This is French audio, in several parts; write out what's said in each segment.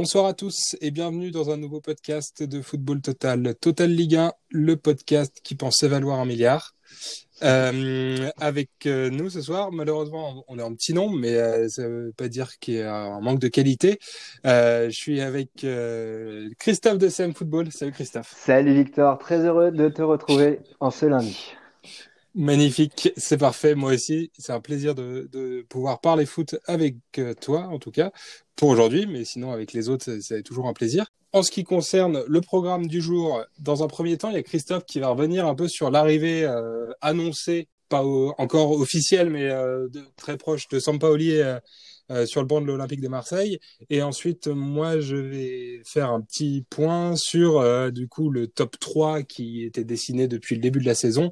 Bonsoir à tous et bienvenue dans un nouveau podcast de Football Total. Total Ligue 1, le podcast qui pense valoir un milliard. Euh, avec euh, nous ce soir, malheureusement, on est en petit nombre, mais euh, ça veut pas dire qu'il y a un manque de qualité. je suis avec Christophe de CM Football. Salut Christophe. Salut Victor, très heureux de te retrouver en ce lundi. Magnifique, c'est parfait. Moi aussi, c'est un plaisir de, pouvoir parler foot avec toi, en tout cas, pour aujourd'hui, mais sinon avec les autres, c'est toujours un plaisir. En ce qui concerne le programme du jour, dans un premier temps, il y a Christophe qui va revenir un peu sur l'arrivée euh, annoncée, pas encore officielle, mais euh, très proche de Sampaoli euh, euh, sur le banc de l'Olympique de Marseille. Et ensuite, moi, je vais faire un petit point sur euh, du coup le top 3 qui était dessiné depuis le début de la saison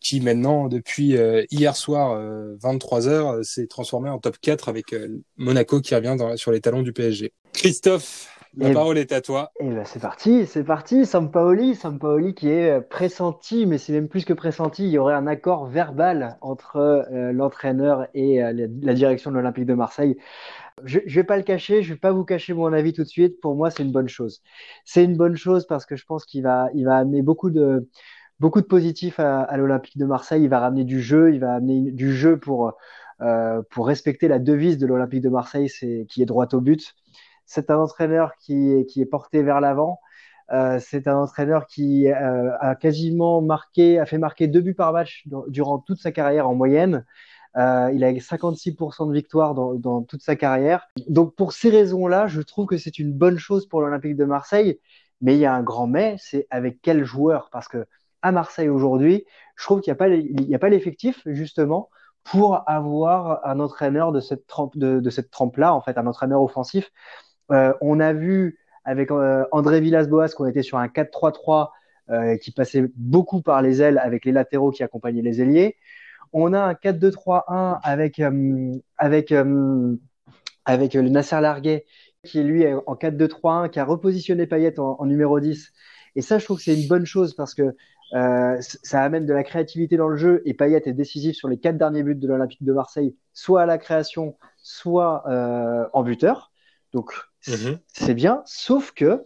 qui maintenant, depuis euh, hier soir, 23h, euh, s'est transformé en top 4 avec euh, Monaco qui revient dans, sur les talons du PSG. Christophe, la parole est à toi. Et ben c'est parti, c'est parti. Sampaoli, Sampaoli qui est pressenti, mais c'est même plus que pressenti. Il y aurait un accord verbal entre l'entraîneur et la, direction de l'Olympique de Marseille. Je, je vais pas le cacher, je vais pas vous cacher mon avis tout de suite. Pour moi, c'est une bonne chose. C'est une bonne chose parce que je pense qu'il va, il va amener beaucoup de beaucoup de positifs à, l'Olympique de Marseille. Il va ramener du jeu, il va amener du jeu pour, euh, pour respecter la devise de l'Olympique de Marseille, c'est qui est droit au but. C'est un entraîneur qui est, qui est porté vers l'avant. Euh, c'est un entraîneur qui euh, a quasiment marqué, a fait marquer deux buts par match durant toute sa carrière en moyenne. Euh, il a 56% de victoire dans, dans, toute sa carrière. Donc pour ces raisons-là, je trouve que c'est une bonne chose pour l'Olympique de Marseille. Mais il y a un grand mais, c'est avec quel joueur? Parce que à Marseille aujourd'hui, je trouve qu'il n'y a pas l'effectif justement pour avoir un entraîneur de cette trempe de, de cette trempe là en fait un entraîneur offensif. Euh, on a vu avec euh, André Villas-Boas qu'on était sur un 4-3-3 euh, qui passait beaucoup par les ailes avec les latéraux qui accompagnaient les ailiers. On a un 4-2-3-1 avec avec avec le Nasser Larguet qui est lui en 4-2-3-1 qui a repositionné Payet en, numéro 10. Et ça, je trouve que c'est une bonne chose parce que euh, ça amène de la créativité dans le jeu et Payet est décisif sur les quatre derniers buts de l'Olympique de Marseille, soit à la création, soit euh, en buteur. Donc mhm. c'est bien, sauf que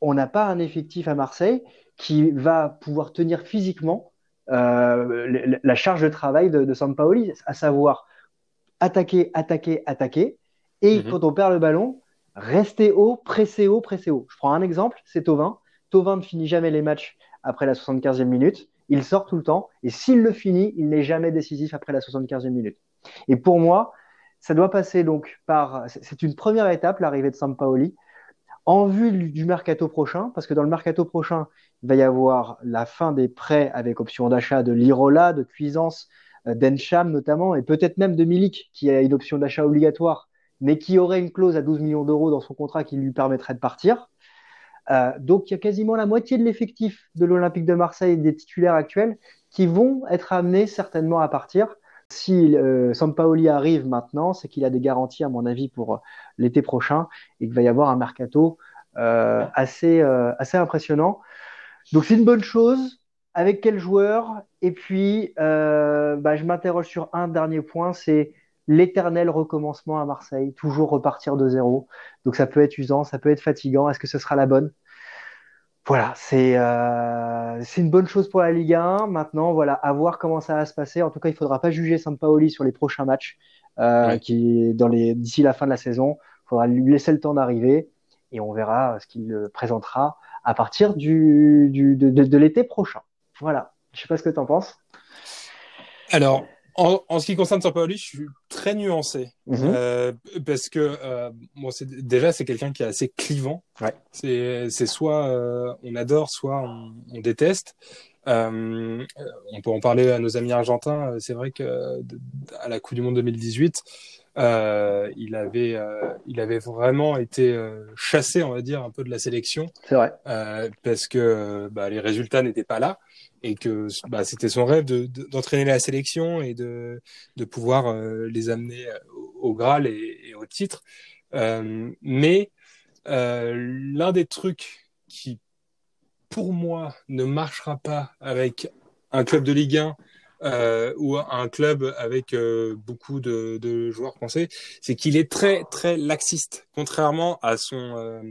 on n'a pas un effectif à Marseille qui va pouvoir tenir physiquement euh, la charge de travail de, de Sampaoli, à savoir attaquer, attaquer, attaquer, et mhm. quand on perd le ballon, rester haut, presser haut, presser haut. Je prends un exemple, c'est Tovin. Tovin ne finit jamais les matchs après la 75e minute. Il sort tout le temps. Et s'il le finit, il n'est jamais décisif après la 75e minute. Et pour moi, ça doit passer donc par. C'est une première étape, l'arrivée de Sampaoli, en vue du mercato prochain, parce que dans le mercato prochain, il va y avoir la fin des prêts avec option d'achat de Lirola, de Cuisance, euh, d'Encham notamment, et peut-être même de Milik, qui a une option d'achat obligatoire, mais qui aurait une clause à 12 millions d'euros dans son contrat qui lui permettrait de partir. Euh, donc il y a quasiment la moitié de l'effectif de l'Olympique de Marseille des titulaires actuels qui vont être amenés certainement à partir. Si euh, Sampaoli arrive maintenant, c'est qu'il a des garanties, à mon avis, pour euh, l'été prochain et qu'il va y avoir un mercato euh, assez, euh, assez impressionnant. Donc c'est une bonne chose. Avec quel joueur? Et puis, bah, je m'interroge sur un dernier point, c'est l'éternel recommencement à Marseille, toujours repartir de zéro. Donc ça peut être usant, ça peut être fatigant. Est-ce que ce sera la bonne? Voilà, c'est euh, c'est une bonne chose pour la Ligue 1. Maintenant, voilà, à voir comment ça va se passer. En tout cas, il faudra pas juger Sampaoli sur les prochains matchs euh, qui dans les d'ici la fin de la saison. Il faudra lui laisser le temps d'arriver et on verra ce qu'il présentera à partir du, du de, de, de l'été prochain. Voilà. Je sais pas ce que tu en penses. Alors, en, en, ce qui concerne Sampaoli, je suis très nuancé mhm. euh, parce que euh, bon, déjà c'est quelqu'un qui est assez clivant. Ouais. C'est soit euh, on adore, soit on, on déteste. Euh, on peut en parler à nos amis argentins. C'est vrai que à la Coupe du Monde 2018, euh, il avait il avait vraiment été chassé, on va dire, un peu de la sélection. C'est vrai. parce que bah, les résultats n'étaient pas là et que bah, c'était son rêve d'entraîner de, la sélection et de, de pouvoir euh, les amener au, Graal et, au titre. Euh, mais euh, l'un des trucs qui, pour moi, ne marchera pas avec un club de Ligue 1 euh, ou un club avec euh, beaucoup de, de, joueurs français, c'est qu'il est très très laxiste, contrairement à son euh,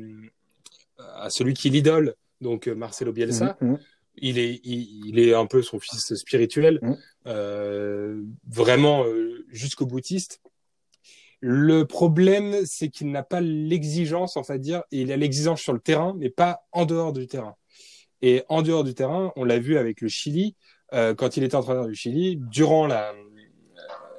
à celui qui l'idole, donc Marcelo Bielsa. Mm-hmm. Il est il, il, est un peu son fils spirituel, mm. vraiment jusqu'au boutiste. Le problème, c'est qu'il n'a pas l'exigence, en fait, dire, il a l'exigence sur le terrain, mais pas en dehors du terrain. Et en dehors du terrain, on l'a vu avec le Chili, euh, quand il était entraîneur du Chili, durant la,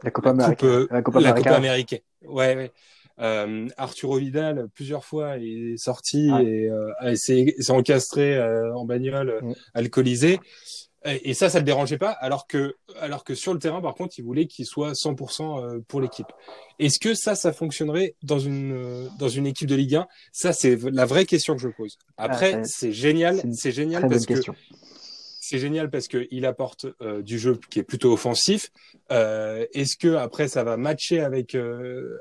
la Coupe, américaine. la Coupe, américaine. Ouais, ouais. Euh, Arturo Vidal, plusieurs fois, est sorti et euh, s'est encastré euh, en bagnole, mm. alcoolisé. Et, ça, ça le dérangeait pas, alors que, alors que sur le terrain, par contre, il voulait qu'il soit 100% euh, pour l'équipe. Est-ce que ça, ça fonctionnerait dans une euh, dans une équipe de Ligue 1 Ça, c'est la vraie question que je pose. Après, ah, c'est génial, c'est génial parce que c'est génial parce que il apporte euh, du jeu qui est plutôt offensif. Euh, Est-ce que après ça va matcher avec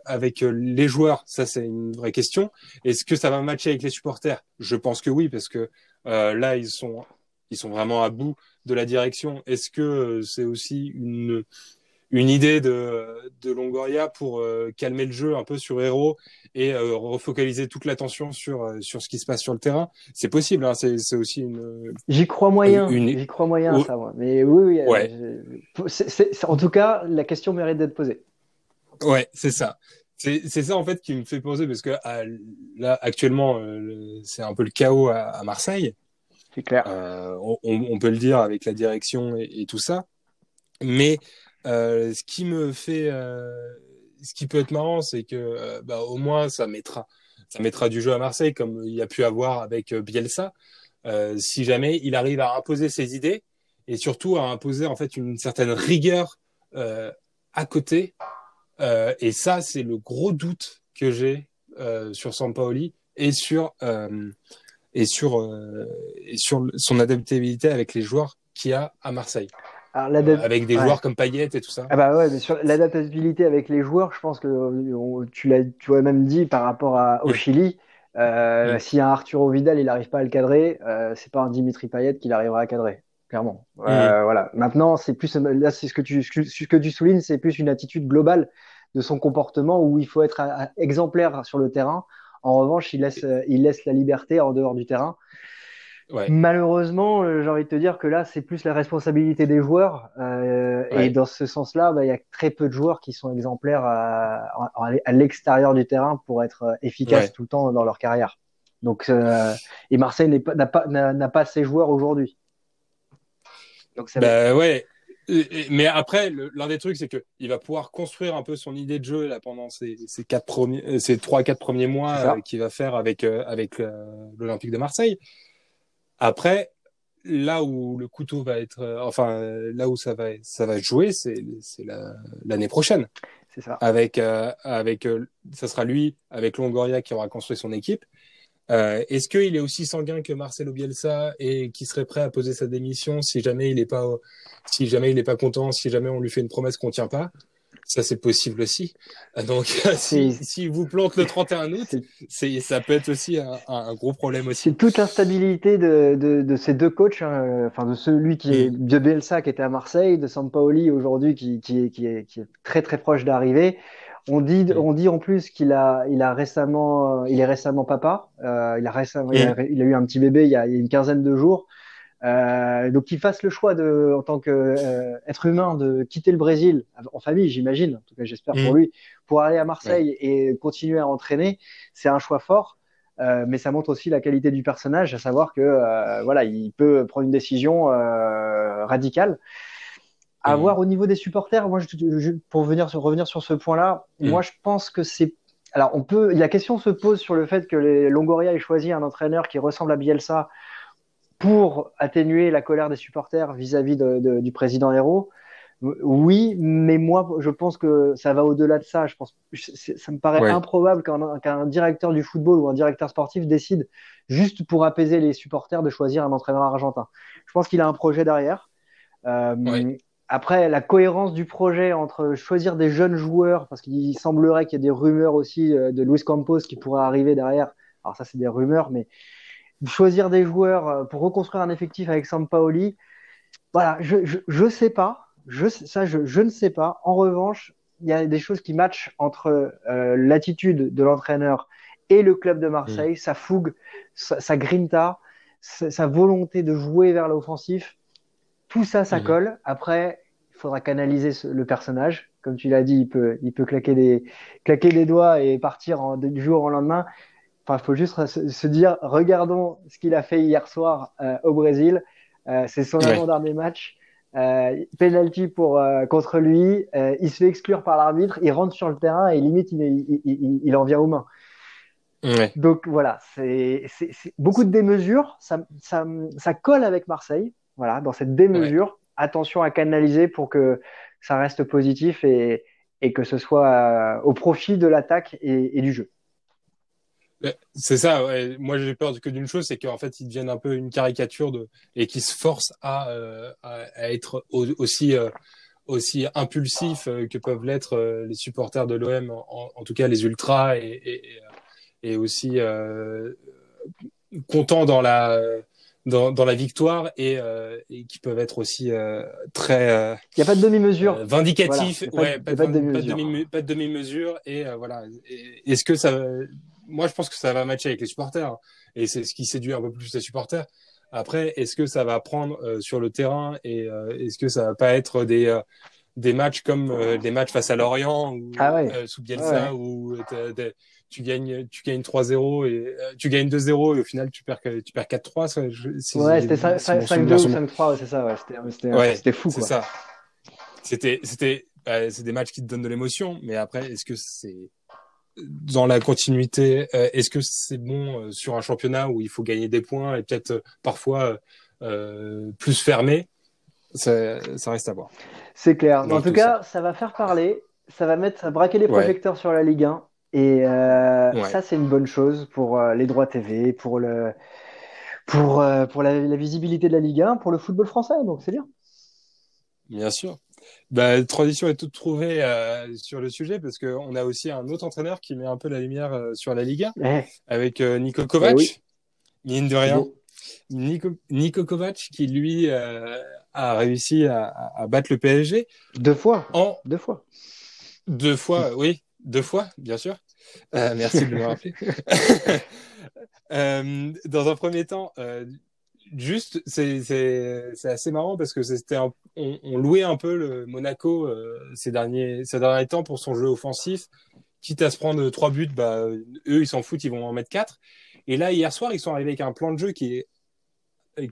avec les joueurs? Ça, c'est une vraie question. Est-ce que ça va matcher avec les supporters? Je pense que oui, parce que là, ils sont ils sont vraiment à bout de la direction. Est-ce que euh, c'est aussi une, une idée de, de Longoria pour euh, calmer le jeu un peu sur Hero et euh, refocaliser toute l'attention sur, sur ce qui se passe sur le terrain C'est possible, hein, c'est aussi une. J'y crois moyen, j'y crois moyen, ça, moi. Mais oui, oui. Ouais. en tout cas, la question mérite d'être posée. Ouais, c'est ça. C'est ça en fait qui me fait poser parce que là actuellement c'est un peu le chaos à, à Marseille. C'est clair. Euh, on, peut le dire avec la direction et, tout ça. Mais euh, ce qui me fait, euh, ce qui peut être marrant, c'est que bah, au moins ça mettra, ça mettra du jeu à Marseille comme il y a pu avoir avec Bielsa. si jamais il arrive à imposer ses idées et surtout à imposer en fait une certaine rigueur à côté. et ça, c'est le gros doute que j'ai sur Sampaoli et sur et sur, euh, et sur son adaptabilité avec les joueurs qu'il a à Marseille. Alors, euh, avec des joueurs comme Payet et tout ça. Ah bah ouais, mais sur l'adaptabilité avec les joueurs, je pense que tu l'as, tu as même dit par rapport à, au Chili. Euh, Si un Arturo Vidal, il n'arrive pas à le cadrer, euh, c'est pas un Dimitri Payet qu'il arrivera à cadrer, clairement. Euh, voilà. Maintenant, c'est plus là, c'est ce que tu, ce que tu soulignes, c'est plus une attitude globale de son comportement où il faut être exemplaire sur le terrain en revanche, il laisse, euh, il laisse la liberté en dehors du terrain. Ouais. Malheureusement, euh, j'ai envie de te dire que là, c'est plus la responsabilité des joueurs. Euh, Et dans ce sens-là, bah, il y a très peu de joueurs qui sont exemplaires à, à, l'extérieur du terrain pour être euh, efficaces tout le temps dans leur carrière. Donc, euh, et Marseille n'a pas, n'a pas ces joueurs aujourd'hui. Donc, ça bah, ouais mais après, l'un des trucs, c'est que il va pouvoir construire un peu son idée de jeu là pendant ces, ces quatre premiers, ces trois quatre premiers mois euh, qu'il va faire avec avec l'Olympique de Marseille. Après, là où le couteau va être, enfin là où ça va ça va jouer, c'est c'est l'année prochaine. C'est ça. Avec avec ça sera lui avec Longoria qui aura construit son équipe. Euh, Est-ce qu'il est aussi sanguin que Marcelo Bielsa et qui serait prêt à poser sa démission si jamais il n'est pas, si jamais il n'est pas content, si jamais on lui fait une promesse qu'on tient pas? Ça, c'est possible aussi. Euh, donc, si, si vous plante le 31 août, c'est, ça peut être aussi un, un gros problème aussi. C'est toute l'instabilité de, de, de, ces deux coachs, hein, enfin de celui qui est mm. de Bielsa qui était à Marseille, de Sampaoli aujourd'hui qui, qui, est, qui, est, qui est très très proche d'arriver. On dit, on dit en plus qu'il a, il a récemment, il est récemment papa. Euh, il a récemment, il, a, eu un petit bébé il y a, une quinzaine de jours. Euh, donc qu'il fasse le choix de, en tant que euh, humain, de quitter le Brésil en famille, j'imagine. En tout cas, j'espère pour mm. lui, pour aller à Marseille et continuer à entraîner, c'est un choix fort. Euh, mais ça montre aussi la qualité du personnage, à savoir que euh, voilà, il peut prendre une décision euh, radicale. À voir au niveau des supporters, moi, je, pour venir revenir sur ce point-là, mm. moi, je pense que c'est. Alors, on peut. La question se pose sur le fait que les Longoria ait choisi un entraîneur qui ressemble à Bielsa pour atténuer la colère des supporters vis-à-vis de, du président Héros. Oui, mais moi, je pense que ça va au-delà de ça. Je pense, ça me paraît improbable qu'un directeur du football ou un directeur sportif décide juste pour apaiser les supporters de choisir un entraîneur argentin. Je pense qu'il a un projet derrière. Euh, après, la cohérence du projet entre choisir des jeunes joueurs, parce qu'il semblerait qu'il y ait des rumeurs aussi euh, de Luis Campos qui pourrait arriver derrière. Alors ça, c'est des rumeurs, mais choisir des joueurs euh, pour reconstruire un effectif avec Sampaoli, voilà, je je, je sais pas. Je, ça, je, je ne sais pas. En revanche, il y a des choses qui matchent entre euh, l'attitude de l'entraîneur et le club de Marseille, sa fougue, sa, sa grinta, sa, sa, volonté de jouer vers l'offensif. Tout ça, ça colle. Après, il faudra canaliser ce, le personnage. Comme tu l'as dit, il peut, il peut claquer des, claquer des doigts et partir en, du jour au lendemain. Enfin, il faut juste se, dire, regardons ce qu'il a fait hier soir euh, au Brésil. Euh, c'est son ouais. avant-dernier match. Euh, penalty pour euh, contre lui, euh, il se fait exclure par l'arbitre, il rentre sur le terrain et limite il, il, il, il en vient aux mains. Ouais. Donc voilà, c'est beaucoup de démesures, ça, ça, ça, colle avec Marseille, voilà, dans cette démesure. Ouais. Attention à canaliser pour que ça reste positif et, et que ce soit euh, au profit de l'attaque et, et du jeu. C'est ça. Ouais. Moi, j'ai peur que d'une chose, c'est qu'en fait, ils deviennent un peu une caricature de et qu'ils se forcent à, euh, à, être aussi euh, aussi impulsifs euh, que peuvent l'être euh, les supporters de l'OM, en, en, tout cas les ultras, et, et, et aussi euh, contents dans la dans, dans la victoire et, et qui peuvent être aussi très. Il n'y a pas de demi-mesure. vindicatif. Voilà, ouais, pas, pas, de, demi-mesure. Pas de demi-mesure. Et voilà. Est-ce que ça moi, je pense que ça va matcher avec les supporters. Et c'est ce qui séduit un peu plus les supporters. Après, est-ce que ça va prendre euh, sur le terrain et euh, est-ce que ça va pas être des, euh, des matchs comme des matchs face à Lorient ou ah ouais. Sous Bielsa ah ouais. où tu gagnes tu gagnes 3-0 et tu gagnes 2-0 et au final tu perds tu perds 4-3 ouais c'était 5-2 ou 5-3 c'est ça ouais c'était ouais, fou c'est ça c'était c'était c'est des matchs qui te donnent de l'émotion mais après est-ce que c'est dans la continuité, euh, est-ce que c'est bon euh, sur un championnat où il faut gagner des points et peut-être euh, parfois euh, plus fermé? Ça, ça, reste à voir. C'est clair. en tout cas, ça. ça. va faire parler, ça va mettre, braquer les projecteurs ouais. sur la Ligue 1 et euh, ouais. ça c'est une bonne chose pour les droits TV, pour le, pour pour la, la visibilité de la Ligue 1, pour le football français. Donc c'est bien. Bien sûr. Bah, transition est toute trouvée euh, sur le sujet parce qu'on a aussi un autre entraîneur qui met un peu la lumière euh, sur la Liga ouais. avec euh, Nico Kovac, eh oui. mine de rien. Nico, Nico Kovac qui lui euh, a réussi à, à, battre le PSG. Deux fois. En... Deux fois. Deux fois, oui. Deux fois, bien sûr. merci de me rappeler. dans un premier temps, juste, c'est assez marrant parce que c'était on, on, louait un peu le Monaco euh, ces derniers ces derniers temps pour son jeu offensif. Quitte à se prendre trois buts, bah eux ils s'en foutent, ils vont en mettre quatre. Et là hier soir ils sont arrivés avec un plan de jeu qui est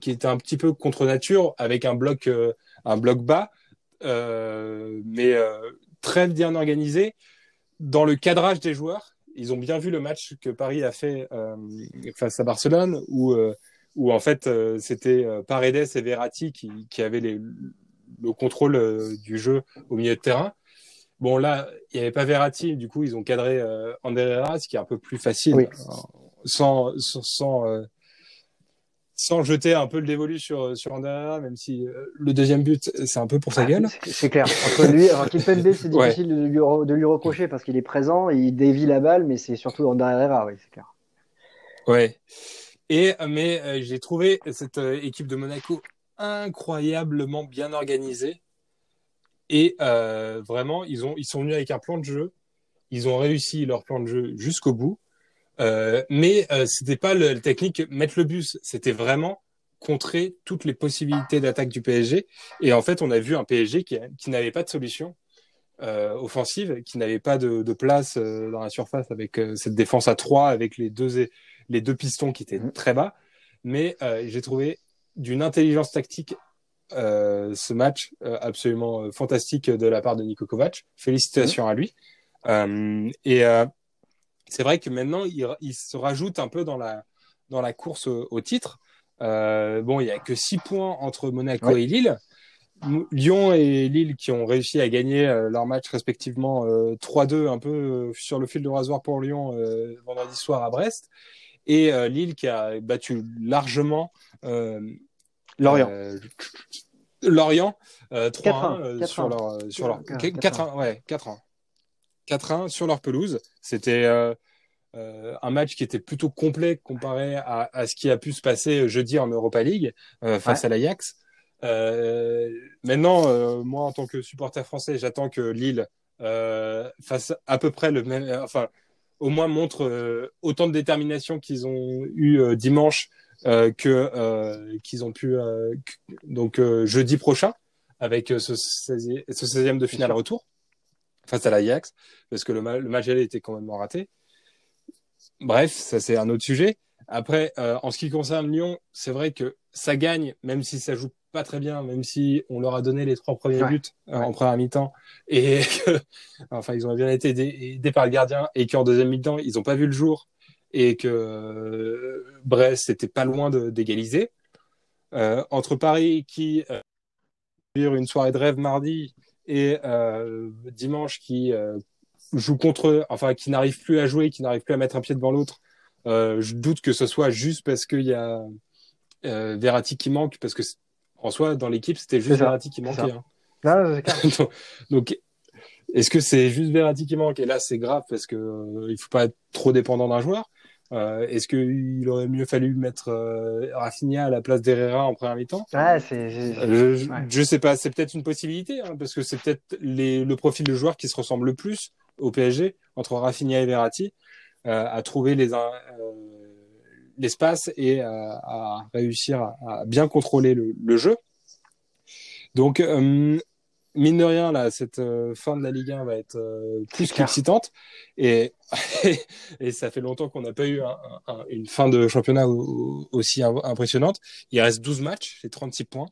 qui était un petit peu contre nature avec un bloc euh, un bloc bas, euh, mais très bien organisé dans le cadrage des joueurs. Ils ont bien vu le match que Paris a fait face à Barcelone où où en fait euh, c'était euh, Paredes et Verratti qui, qui avaient les, le contrôle euh, du jeu au milieu de terrain. Bon là, il n'y avait pas Verratti, du coup ils ont cadré euh, Herrera, ce qui est un peu plus facile, oui. sans sans sans, euh, sans, jeter un peu le dévolu sur sur Herrera, même si euh, le deuxième but c'est un peu pour sa ah, gueule. C'est clair. Entre lui, alors Kimpembe, c'est difficile de, lui, de lui reprocher parce qu'il est présent, il dévie la balle, mais c'est surtout Ander Herrera, oui, c'est clair. Ouais. Et mais euh, j'ai trouvé cette euh, équipe de Monaco incroyablement bien organisée. Et euh, vraiment, ils ont ils sont venus avec un plan de jeu. Ils ont réussi leur plan de jeu jusqu'au bout. Euh, mais euh, c'était pas le, technique mettre le bus. C'était vraiment contrer toutes les possibilités d'attaque du PSG. Et en fait, on a vu un PSG qui, n'avait pas de solution euh, offensive, qui n'avait pas de, place euh, dans la surface avec euh, cette défense à trois, avec les deux les deux pistons qui étaient mmh. très bas. Mais euh, j'ai trouvé d'une intelligence tactique euh, ce match euh, absolument fantastique de la part de Niko Kovac. Félicitations mmh. à lui. Et c'est vrai que maintenant, il, il, se rajoute un peu dans la, dans la course au, au titre. bon, il y a que six points entre Monaco ouais. et Lille. Lyon et Lille qui ont réussi à gagner euh, leur match respectivement euh, 3-2 un peu euh, sur le fil de rasoir pour Lyon vendredi soir à Brest et euh, Lille qui a battu largement euh, Lorient. Euh, Lorient 3-1 sur leur sur leur 4-1 ouais 4-1 4-1 sur leur pelouse. C'était un match qui était plutôt complet comparé à, à, ce qui a pu se passer jeudi en Europa League face ouais. à l'Ajax. maintenant, moi, en tant que supporter français, j'attends que Lille fasse à peu près le même, enfin, au moins montre autant de détermination qu'ils ont eu dimanche que qu'ils ont pu donc jeudi prochain avec ce 16e, ce 16e de finale retour face à l'Ajax, parce que le, le match aller était quand même raté. Bref, ça c'est un autre sujet. Après, euh, en ce qui concerne Lyon, c'est vrai que ça gagne, même si ça joue pas très bien, même si on leur a donné les trois premiers buts euh, en première mi-temps, et que, enfin, ils ont bien été aidés par le gardien, et qu'en deuxième mi-temps, ils n'ont pas vu le jour, et que euh, Brest était pas loin d'égaliser. Euh, entre Paris qui euh, une soirée de rêve mardi et dimanche qui joue contre, enfin qui n'arrive plus à jouer, qui n'arrive plus à mettre un pied devant l'autre. Je doute que ce soit juste parce qu'il y a Verratti qui manque, parce que en soi dans l'équipe c'était juste Verratti qui manquait. Hein. Non, donc, donc est-ce que c'est juste Verratti qui manque? Et là c'est grave parce que euh, il faut pas être trop dépendant d'un joueur. Euh, Est-ce qu'il aurait mieux fallu mettre euh, Rafinha à la place d'Herrera en première mi-temps? Ouais, c'est, je, ouais. je, sais pas, c'est peut-être une possibilité, hein, parce que c'est peut-être le profil de joueur qui se ressemble le plus au PSG entre Rafinha et Verratti, euh, à trouver les, euh, l'espace et à réussir à, à, bien contrôler le, le jeu. Donc, euh, mine de rien, là, cette euh, fin de la Ligue 1 va être euh, plus qu'excitante. Et, et ça fait longtemps qu'on n'a pas eu un, un, une fin de championnat aussi impressionnante. Il reste 12 matchs, les 36 points.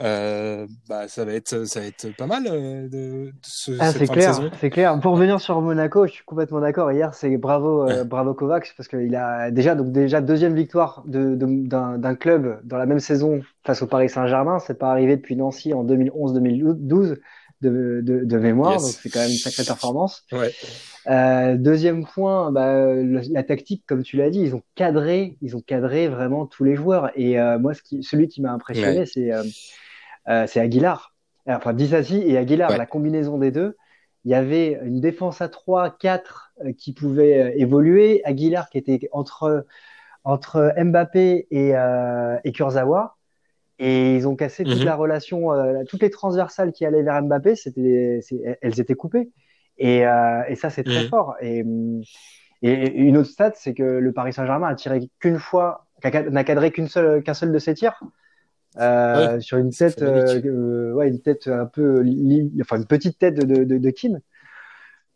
Euh, bah, ça va être ça va être pas mal euh, de, de ce, ah, cette fin clair, de saison. C'est clair. Pour revenir sur Monaco, je suis complètement d'accord. Hier, c'est bravo euh, bravo Kovacs parce qu'il a déjà donc déjà deuxième victoire de, de- d'un d'un club dans la même saison face au Paris Saint-Germain. C'est pas arrivé depuis Nancy en 2011-2012 de, de, de mémoire, Yes. donc c'est quand même une sacrée performance. Ouais. Euh, deuxième point, bah, le- la tactique, comme tu l'as dit, ils ont cadré, ils ont cadré vraiment tous les joueurs. Et euh, moi, ce qui, celui qui m'a impressionné, Ouais. c'est euh, euh, c'est Aguilar. Enfin, Dissassi et Aguilar, Ouais. la combinaison des deux. Il y avait une défense à 3, 4 euh, qui pouvait euh, évoluer. Aguilar qui était entre, entre Mbappé et, et Kurzawa. Et ils ont cassé toute Mhm. la relation, toutes les transversales qui allaient vers Mbappé, c'était, elles étaient coupées. Et, et ça, c'est très Mhm. fort. Et, hum, et une autre stat, c'est que le Paris Saint-Germain a tiré qu'une fois, n'a cadré qu'une seule, qu'un seul de ses tirs. Euh, sur une tête, phénoménique. euh, ouais, une tête un peu, enfin une petite tête de, de, de, Keane.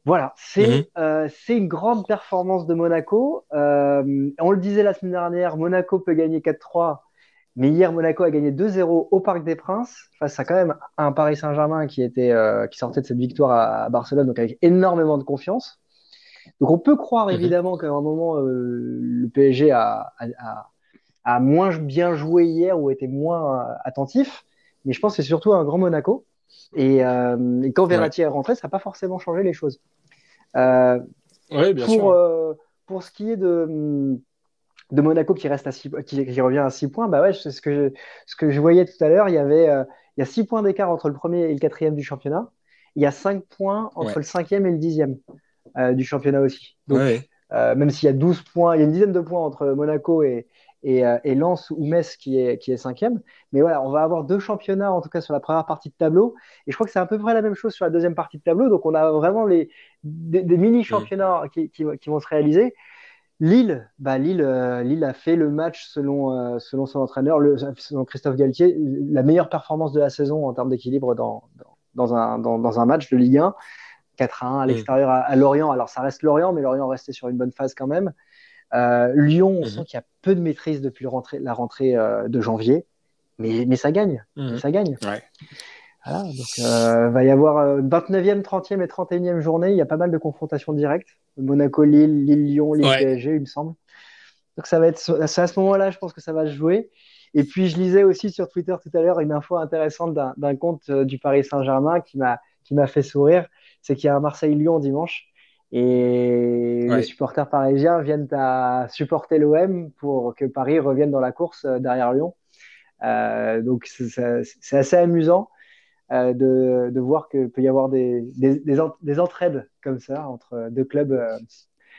Voilà, c'est Mhm. euh, c'est une grande performance de Monaco. Euh, on le disait la semaine dernière, Monaco peut gagner 4-3, mais hier Monaco a gagné 2-0 au Parc des Princes face à quand même un Paris Saint-Germain qui était euh, qui sortait de cette victoire à, à Barcelone, donc avec énormément de confiance. Donc on peut croire Mhm. évidemment qu'à un moment euh, le PSG a, a, a, a moins bien joué hier ou était moins euh, attentif, mais je pense que c'est surtout un grand Monaco. Et, euh, et quand Verratti est rentré, ça n'a pas forcément changé les choses. Euh, Ouais, bien pour, sûr. euh, pour ce qui est de, de Monaco qui reste à six, qui, qui revient à 6 points, bah ouais, c'est ce que je, ce que je voyais tout à l'heure. Il y avait il y a 6 points d'écart entre le premier et le quatrième du championnat. Il y a 5 points entre Ouais. le cinquième et le dixième du championnat aussi. Donc, même s'il y a 12 points, il y a une dizaine de points entre Monaco et, et, euh, et Lens ou Metz qui est, qui est cinquième. Mais voilà, on va avoir deux championnats en tout cas sur la première partie de tableau. Et je crois que c'est à peu près la même chose sur la deuxième partie de tableau. Donc on a vraiment les, des, des mini-championnats qui, qui, qui vont se réaliser. Lille, bah Lille, euh, Lille a fait le match selon, euh, selon son entraîneur, le, selon Christophe Galtier, la meilleure performance de la saison en termes d'équilibre dans, dans, dans, un, dans, dans un match de Ligue 1. 4 à 1 à l'extérieur à, à, Lorient. Alors ça reste Lorient, mais Lorient restait sur une bonne phase quand même. Euh, Lyon, on Mhm. sent qu'il y a peu de maîtrise depuis le rentrée- la rentrée euh, de janvier, mais, mais ça gagne, Mhm. ça gagne. Ouais. Voilà, donc euh, va y avoir euh, 29e, 30e et 31e journée. Il y a pas mal de confrontations directes. Monaco-Lille, Lille-Lyon, Ouais. Lille-PSG, il me semble. Donc ça va être, c'est à ce moment-là, je pense que ça va se jouer. Et puis je lisais aussi sur Twitter tout à l'heure une info intéressante d'un compte du Paris Saint-Germain qui m'a qui m'a fait sourire. C'est qu'il y a un Marseille-Lyon dimanche et Ouais. les supporters parisiens viennent à supporter l'OM pour que Paris revienne dans la course euh, derrière Lyon. Euh, donc c'est- assez amusant euh, de, de voir que peut y avoir des, des, des, en- des entraides comme ça entre deux clubs euh,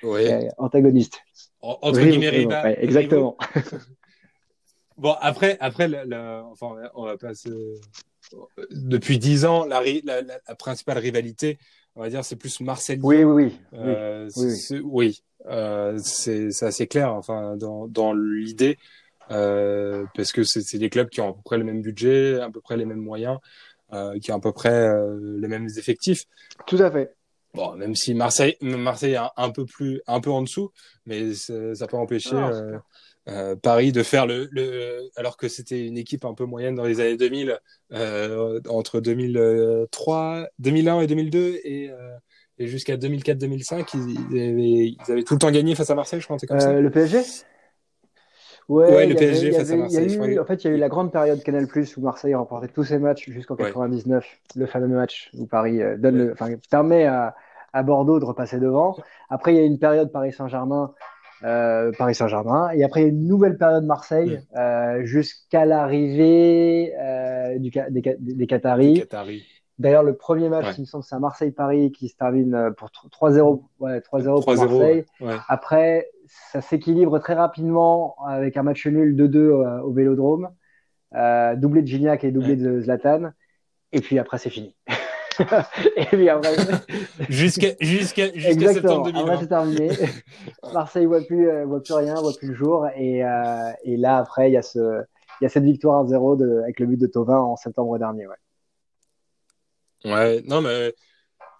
Ouais. antagonistes. En- Entre Rivaux, guillemets, ouais, exactement. Bon, après, après, enfin, on va pas Depuis dix ans, la, la, principale rivalité, on va dire, c'est plus Marseille. Oui, oui, oui. Euh, oui, euh, c'est assez clair, enfin, dans, dans l'idée, euh, parce que c'est des clubs qui ont à peu près le même budget, à peu près les mêmes moyens, euh, qui ont à peu près euh, les mêmes effectifs. Tout à fait. Bon, même si Marseille, Marseille est un, peu plus, un peu en dessous, mais ça peut empêcher euh, euh, Paris de faire le, le alors que c'était une équipe un peu moyenne dans les années 2000, euh, entre 2003, 2001 et 2002 et, euh, et jusqu'à 2004-2005, ils, ils, avaient tout le temps gagné face à Marseille, je crois, comme ça. Le PSG. Ouais, le PSG face à Marseille. en fait, il y a eu la grande période Canal Plus où Marseille remportait tous ses matchs jusqu'en 99, le fameux match où Paris donne le, enfin, permet à, à Bordeaux de repasser devant. Après, il y a une période Paris Saint-Germain, euh, Paris Saint-Germain, et après une nouvelle période Marseille euh, jusqu'à l'arrivée euh, du, des, des Qataris. D'ailleurs, le premier match, il me semble, c'est à Marseille-Paris qui se termine pour 3-0 ouais, 3-0 pour Marseille. Après, ça s'équilibre très rapidement avec un match nul 2-2 euh, au Vélodrome, doublé de Gignac et doublé de Zlatan. Et puis après, c'est fini. et puis après... jusqu'à jusqu'à jusqu'à septembre 2020. Après, c'est terminé. Marseille voit plus euh, voit plus rien, voit plus le jour. Et, euh, et là, après, il y a ce y a cette victoire 1-0 avec le but de Tovin en septembre dernier. Ouais. Ouais, non, mais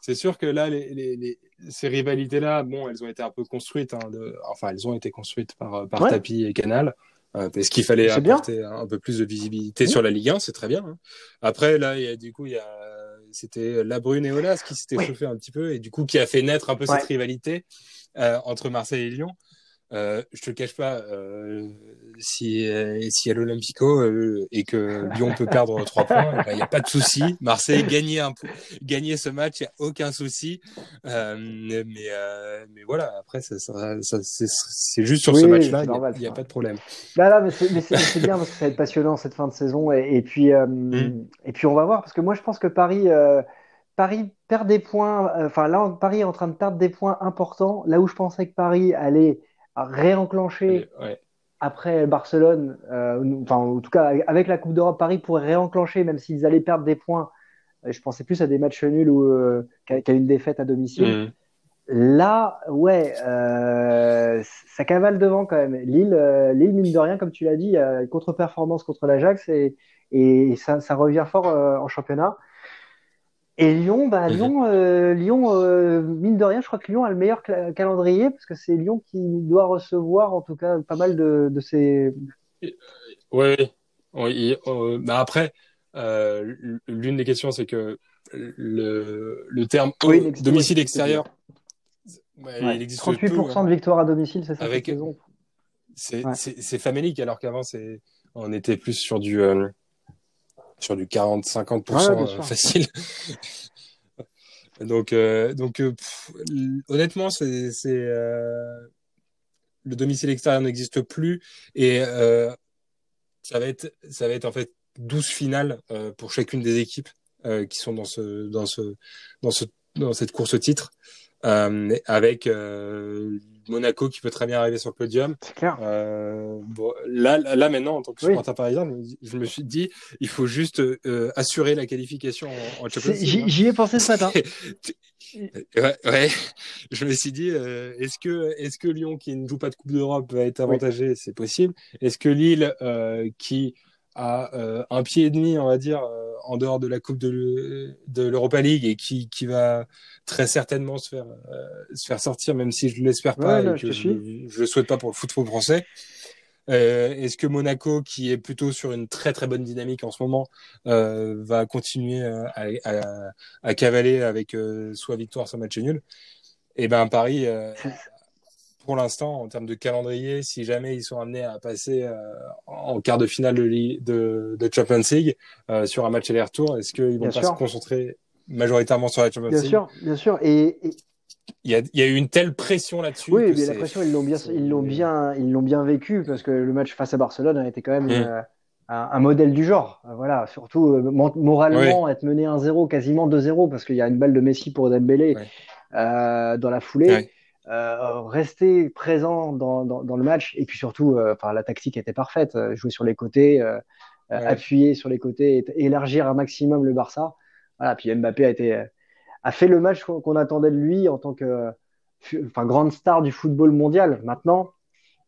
c'est sûr que là, les, les, les ces rivalités-là, bon, elles ont été un peu construites. Hein, de... Enfin, elles ont été construites par, par Tapi et Canal. Euh, parce qu'il fallait apporter un peu plus de visibilité sur la Ligue 1, c'est très bien. Hein. Après, là, il y a, du coup, il y a c'était Labrune et Olas qui s'étaient chauffés un petit peu et du coup qui a fait naître un peu cette rivalité euh, entre Marseille et Lyon. Euh, je te le cache pas, euh, si euh, si à l'Olympico euh, et que Lyon peut perdre trois points, il eh n'y ben, a pas de souci. Marseille gagner un gagner ce match, il y a aucun souci. Euh, mais mais voilà, après ça, ça, ça c'est juste sur ce match-là, il n'y a, pas de problème. Là là, mais c'est bien parce que ça va être passionnant cette fin de saison et, et puis mmh. et puis on va voir parce que moi je pense que Paris Paris perd des points. Enfin là, Paris est en train de perdre des points importants. Là où je pensais que Paris allait réenclencher après Barcelone, euh, enfin en tout cas avec la Coupe d'Europe, Paris pourrait réenclencher même s'ils allaient perdre des points. Je pensais plus à des matchs nuls ou euh, qu'à une défaite à domicile. Mmh. Là, ouais, euh, ça cavale devant quand même. Lille, Lille mine de rien, comme tu l'as dit, contre-performance contre l'Ajax et, et ça, ça, revient fort en championnat. Et Lyon, bah. Lyon, euh, Lyon euh, mine de rien, je crois que Lyon a le meilleur calendrier parce que c'est Lyon qui doit recevoir en tout cas pas mal de, de ses. Oui, oui. Euh, bah après, l'une des questions, c'est que le, le terme domicile extérieur, bah, il existe 38% de victoire à domicile, c'est ça Avec... C'est famélique alors qu'avant, on était plus sur du sur du 40-50% euh, facile. donc, euh, donc euh, honnêtement, c'est, c'est le domicile extérieur n'existe plus et ça va être, ça va être en fait 12 finales pour chacune des équipes qui sont dans ce, dans ce, dans ce, dans cette course au titre, avec Monaco qui peut très bien arriver sur le podium. C'est clair. Euh, bon, là, là maintenant, en tant que supporter parisien, je me suis dit, il faut juste euh, assurer la qualification en, Champions League. J'y ai pensé ce matin. ouais, ouais, je me suis dit, euh, est-ce que, est-ce que Lyon qui ne joue pas de Coupe d'Europe va être avantagé? C'est possible. Est-ce que Lille euh, qui a euh, un pied et demi, on va dire, euh, en dehors de la Coupe de l'Europa League et qui, qui va très certainement se faire, euh, se faire sortir, même si je ne l'espère pas et que je ne le souhaite pas pour le football français. Est-ce que Monaco, qui est plutôt sur une très très bonne dynamique en ce moment, va continuer à, à, à, cavaler avec soit victoire, soit match nul? Eh ben Paris pour l'instant, en termes de calendrier, si jamais ils sont amenés à passer euh, en quart de finale de, de, de Champions League euh, sur un match aller-retour, est-ce qu'ils vont pas se concentrer majoritairement sur la Champions bien League Bien sûr, bien sûr. Et, Il, y a, il y a eu une telle pression là-dessus. Oui, mais la pression, ils l'ont bien, ils l'ont bien, ils l'ont bien vécu parce que le match face à Barcelone a été quand même mmh. euh, un, un, modèle du genre. Voilà, surtout moralement, être mené 1-0, quasiment 2-0 parce qu'il y a une balle de Messi pour Dembélé dans la foulée. Euh, rester présent dans, dans, dans, le match et puis surtout, euh, enfin la tactique était parfaite, euh, jouer sur les côtés, ouais. appuyer sur les côtés, et, élargir un maximum le Barça. Voilà, puis Mbappé a été a fait le match qu'on attendait de lui en tant que enfin grande star du football mondial. Maintenant,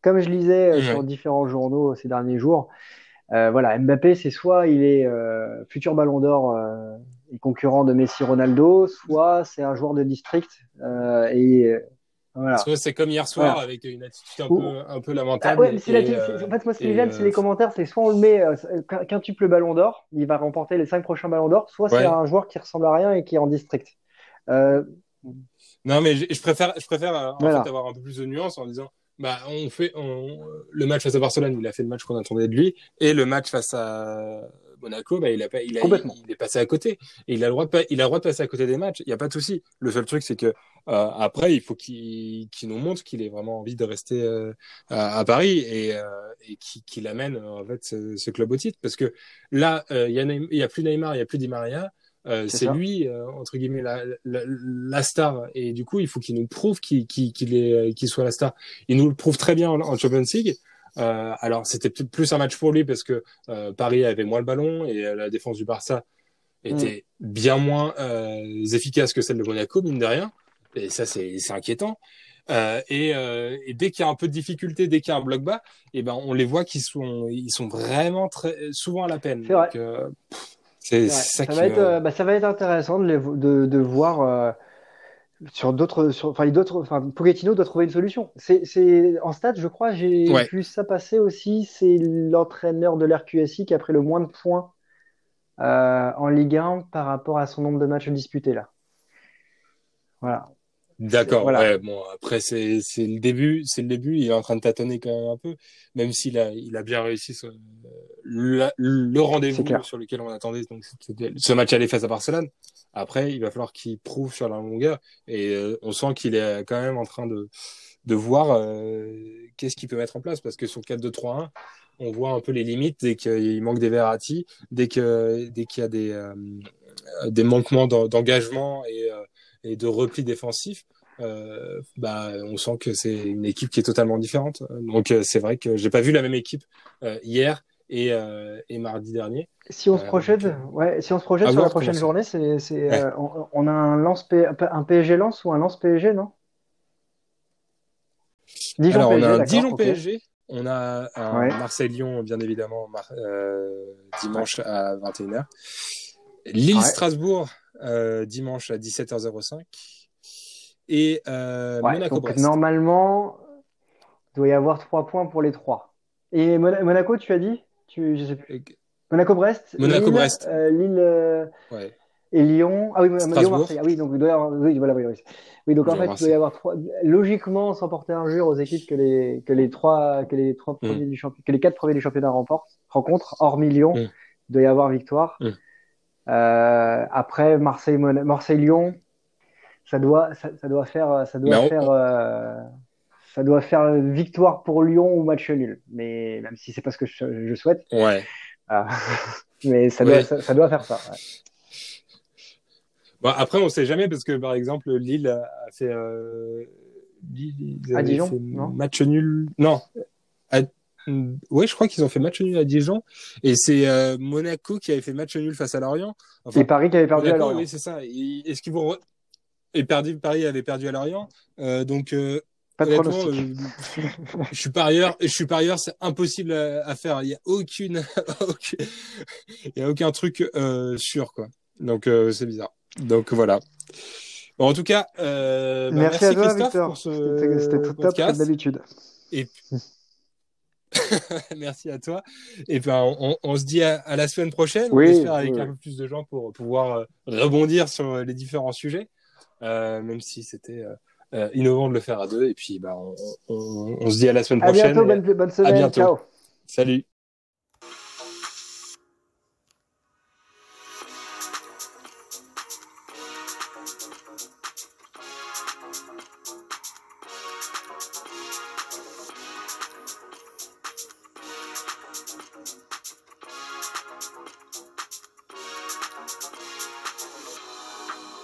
comme je lisais ouais. sur différents journaux ces derniers jours, voilà, Mbappé c'est soit il est futur Ballon d'Or et concurrent de Messi, Ronaldo, soit c'est un joueur de district et voilà. c'est comme hier soir voilà. avec une attitude un, peu, un peu lamentable. Ah ouais, et, euh, en fait, moi, ce qui me gêne, c'est les commentaires. C'est soit on le met euh, quintuple ballon d'or, il va remporter les cinq prochains ballons d'or, soit ouais. c'est un joueur qui ressemble à rien et qui est en district. Euh... Non, mais je, je, préfère, je préfère en voilà. fait, avoir un peu plus de nuance en disant bah, on fait on, le match face à Barcelone, il a fait le match qu'on attendait de lui, et le match face à Monaco, bah, il, a pas, il, a, il, est passé à côté. Et il a, le droit de, il a le droit de passer à côté des matchs. Il n'y a pas de souci. Le seul truc, c'est que euh, après, il faut qu'il qu nous montre qu'il ait vraiment envie de rester euh, à, à, Paris et, euh, et qu'il qu amène en fait ce, ce, club au titre. Parce que là, il y, a a plus Neymar, il y a plus Di Maria. C'est lui entre guillemets la, la, la, star et du coup il faut qu'il nous prouve qu'il qu est qu'il soit la star il nous le prouve très bien en, en Champions League euh, alors c'était plus un match pour lui parce que euh, Paris avait moins le ballon et euh, la défense du Barça était mm. bien moins euh, efficace que celle de Monaco mine de rien. Et ça c'est inquiétant. Euh, et, euh, et, dès qu'il y a un peu de difficulté, dès qu'il y a un bloc bas, et eh ben on les voit qu'ils sont ils sont vraiment très souvent à la peine. C'est ça, ça, va être, bah, ça va être intéressant de, les, de, de voir sur d'autres, enfin d'autres, enfin Pochettino doit trouver une solution. C'est, c'est en stade, je crois, j'ai ouais. vu ça passer aussi. C'est l'entraîneur de l'RQSI qui a pris le moins de points euh, en Ligue 1 par rapport à son nombre de matchs disputés là. Voilà. D'accord. Voilà. Ouais, bon, après c'est c'est le début, c'est le début. Il est en train de tâtonner quand même un peu, même s'il a il a bien réussi ce, le, le rendez-vous sur lequel on attendait. Donc ce match à face à Barcelone. Après, il va falloir qu'il prouve sur la longueur et euh, on sent qu'il est quand même en train de de voir euh, qu'est-ce qu'il peut mettre en place parce que sur 4-2-3-1, on voit un peu les limites dès qu'il manque des Verratti, dès que dès qu'il y a des euh, des manquements d'engagement et euh, et de repli défensif, euh, bah, on sent que c'est une équipe qui est totalement différente. Donc euh, c'est vrai que j'ai pas vu la même équipe euh, hier et, et, mardi dernier. Si on se projette, ouais, si on se projette sur la prochaine journée, c'est, c'est, ouais. on, on, a un lance un PSG lance ou un lance PSG, non? Dijon Alors, PSG, on a un Dijon okay. PSG. On a un ouais. Marseille-Lyon, bien évidemment, dimanche à 21h. Lille-Strasbourg, euh, dimanche à 17h05. Et euh, ouais, Monaco-Brest. Normalement, il doit y avoir trois points pour les trois. Et Monaco, tu as dit? Tu, je sais plus. Monaco-Brest Monaco-Brest. Lille, euh, Lille euh, ouais. et Lyon. Ah oui, Lyon-Marseille. Ah oui, donc il doit y avoir... Oui, voilà, oui, oui. oui donc en fait, il doit y avoir trois... Logiquement, sans porter injure aux équipes que les, que les trois, que les trois premiers mm. du championnat, que les quatre premiers du championnat remportent, rencontrent, hormis Lyon, mm. il doit y avoir victoire. Mm. Euh, après Marseille, Marseille Lyon, ça doit, ça, ça, doit faire, ça doit faire, euh, ça doit faire victoire pour Lyon ou match nul. Mais même si c'est pas ce que je, je souhaite. Ouais. Euh, mais ça doit, ouais. ça, ça, doit faire ça. Ouais. Bon, après, on sait jamais parce que par exemple, Lille a fait, euh, Lille, à Dijon, fait non? match nul. Non, à, oui, je crois qu'ils ont fait match nul à Dijon. Et c'est euh, Monaco qui avait fait match nul face à Lorient. Enfin, et Paris qui avait perdu à Lorient. Oui, c'est ça. Est-ce qu'ils vont. Et perdu, Paris avait perdu à Lorient. Euh, donc. Euh, pas de euh, je suis parieur, je suis parieur, c'est impossible à, à, faire. Il y a aucune, il y a aucun truc euh, sûr quoi. Donc euh, c'est bizarre. Donc voilà. Bon, en tout cas, euh, bah, merci, merci, à toi, Christophe Victor. pour ce C'était tout top comme d'habitude. Et Merci à toi. Et ben, on, on se dit à, à, la semaine prochaine. Oui, on espère avec oui. un peu plus de gens pour pouvoir euh, rebondir sur les différents sujets, euh, même si c'était euh, innovant de le faire à deux. Et puis, ben, on, on, on, se dit à la semaine à prochaine. Bientôt, bonne, bonne semaine. À bientôt. Ciao. Salut.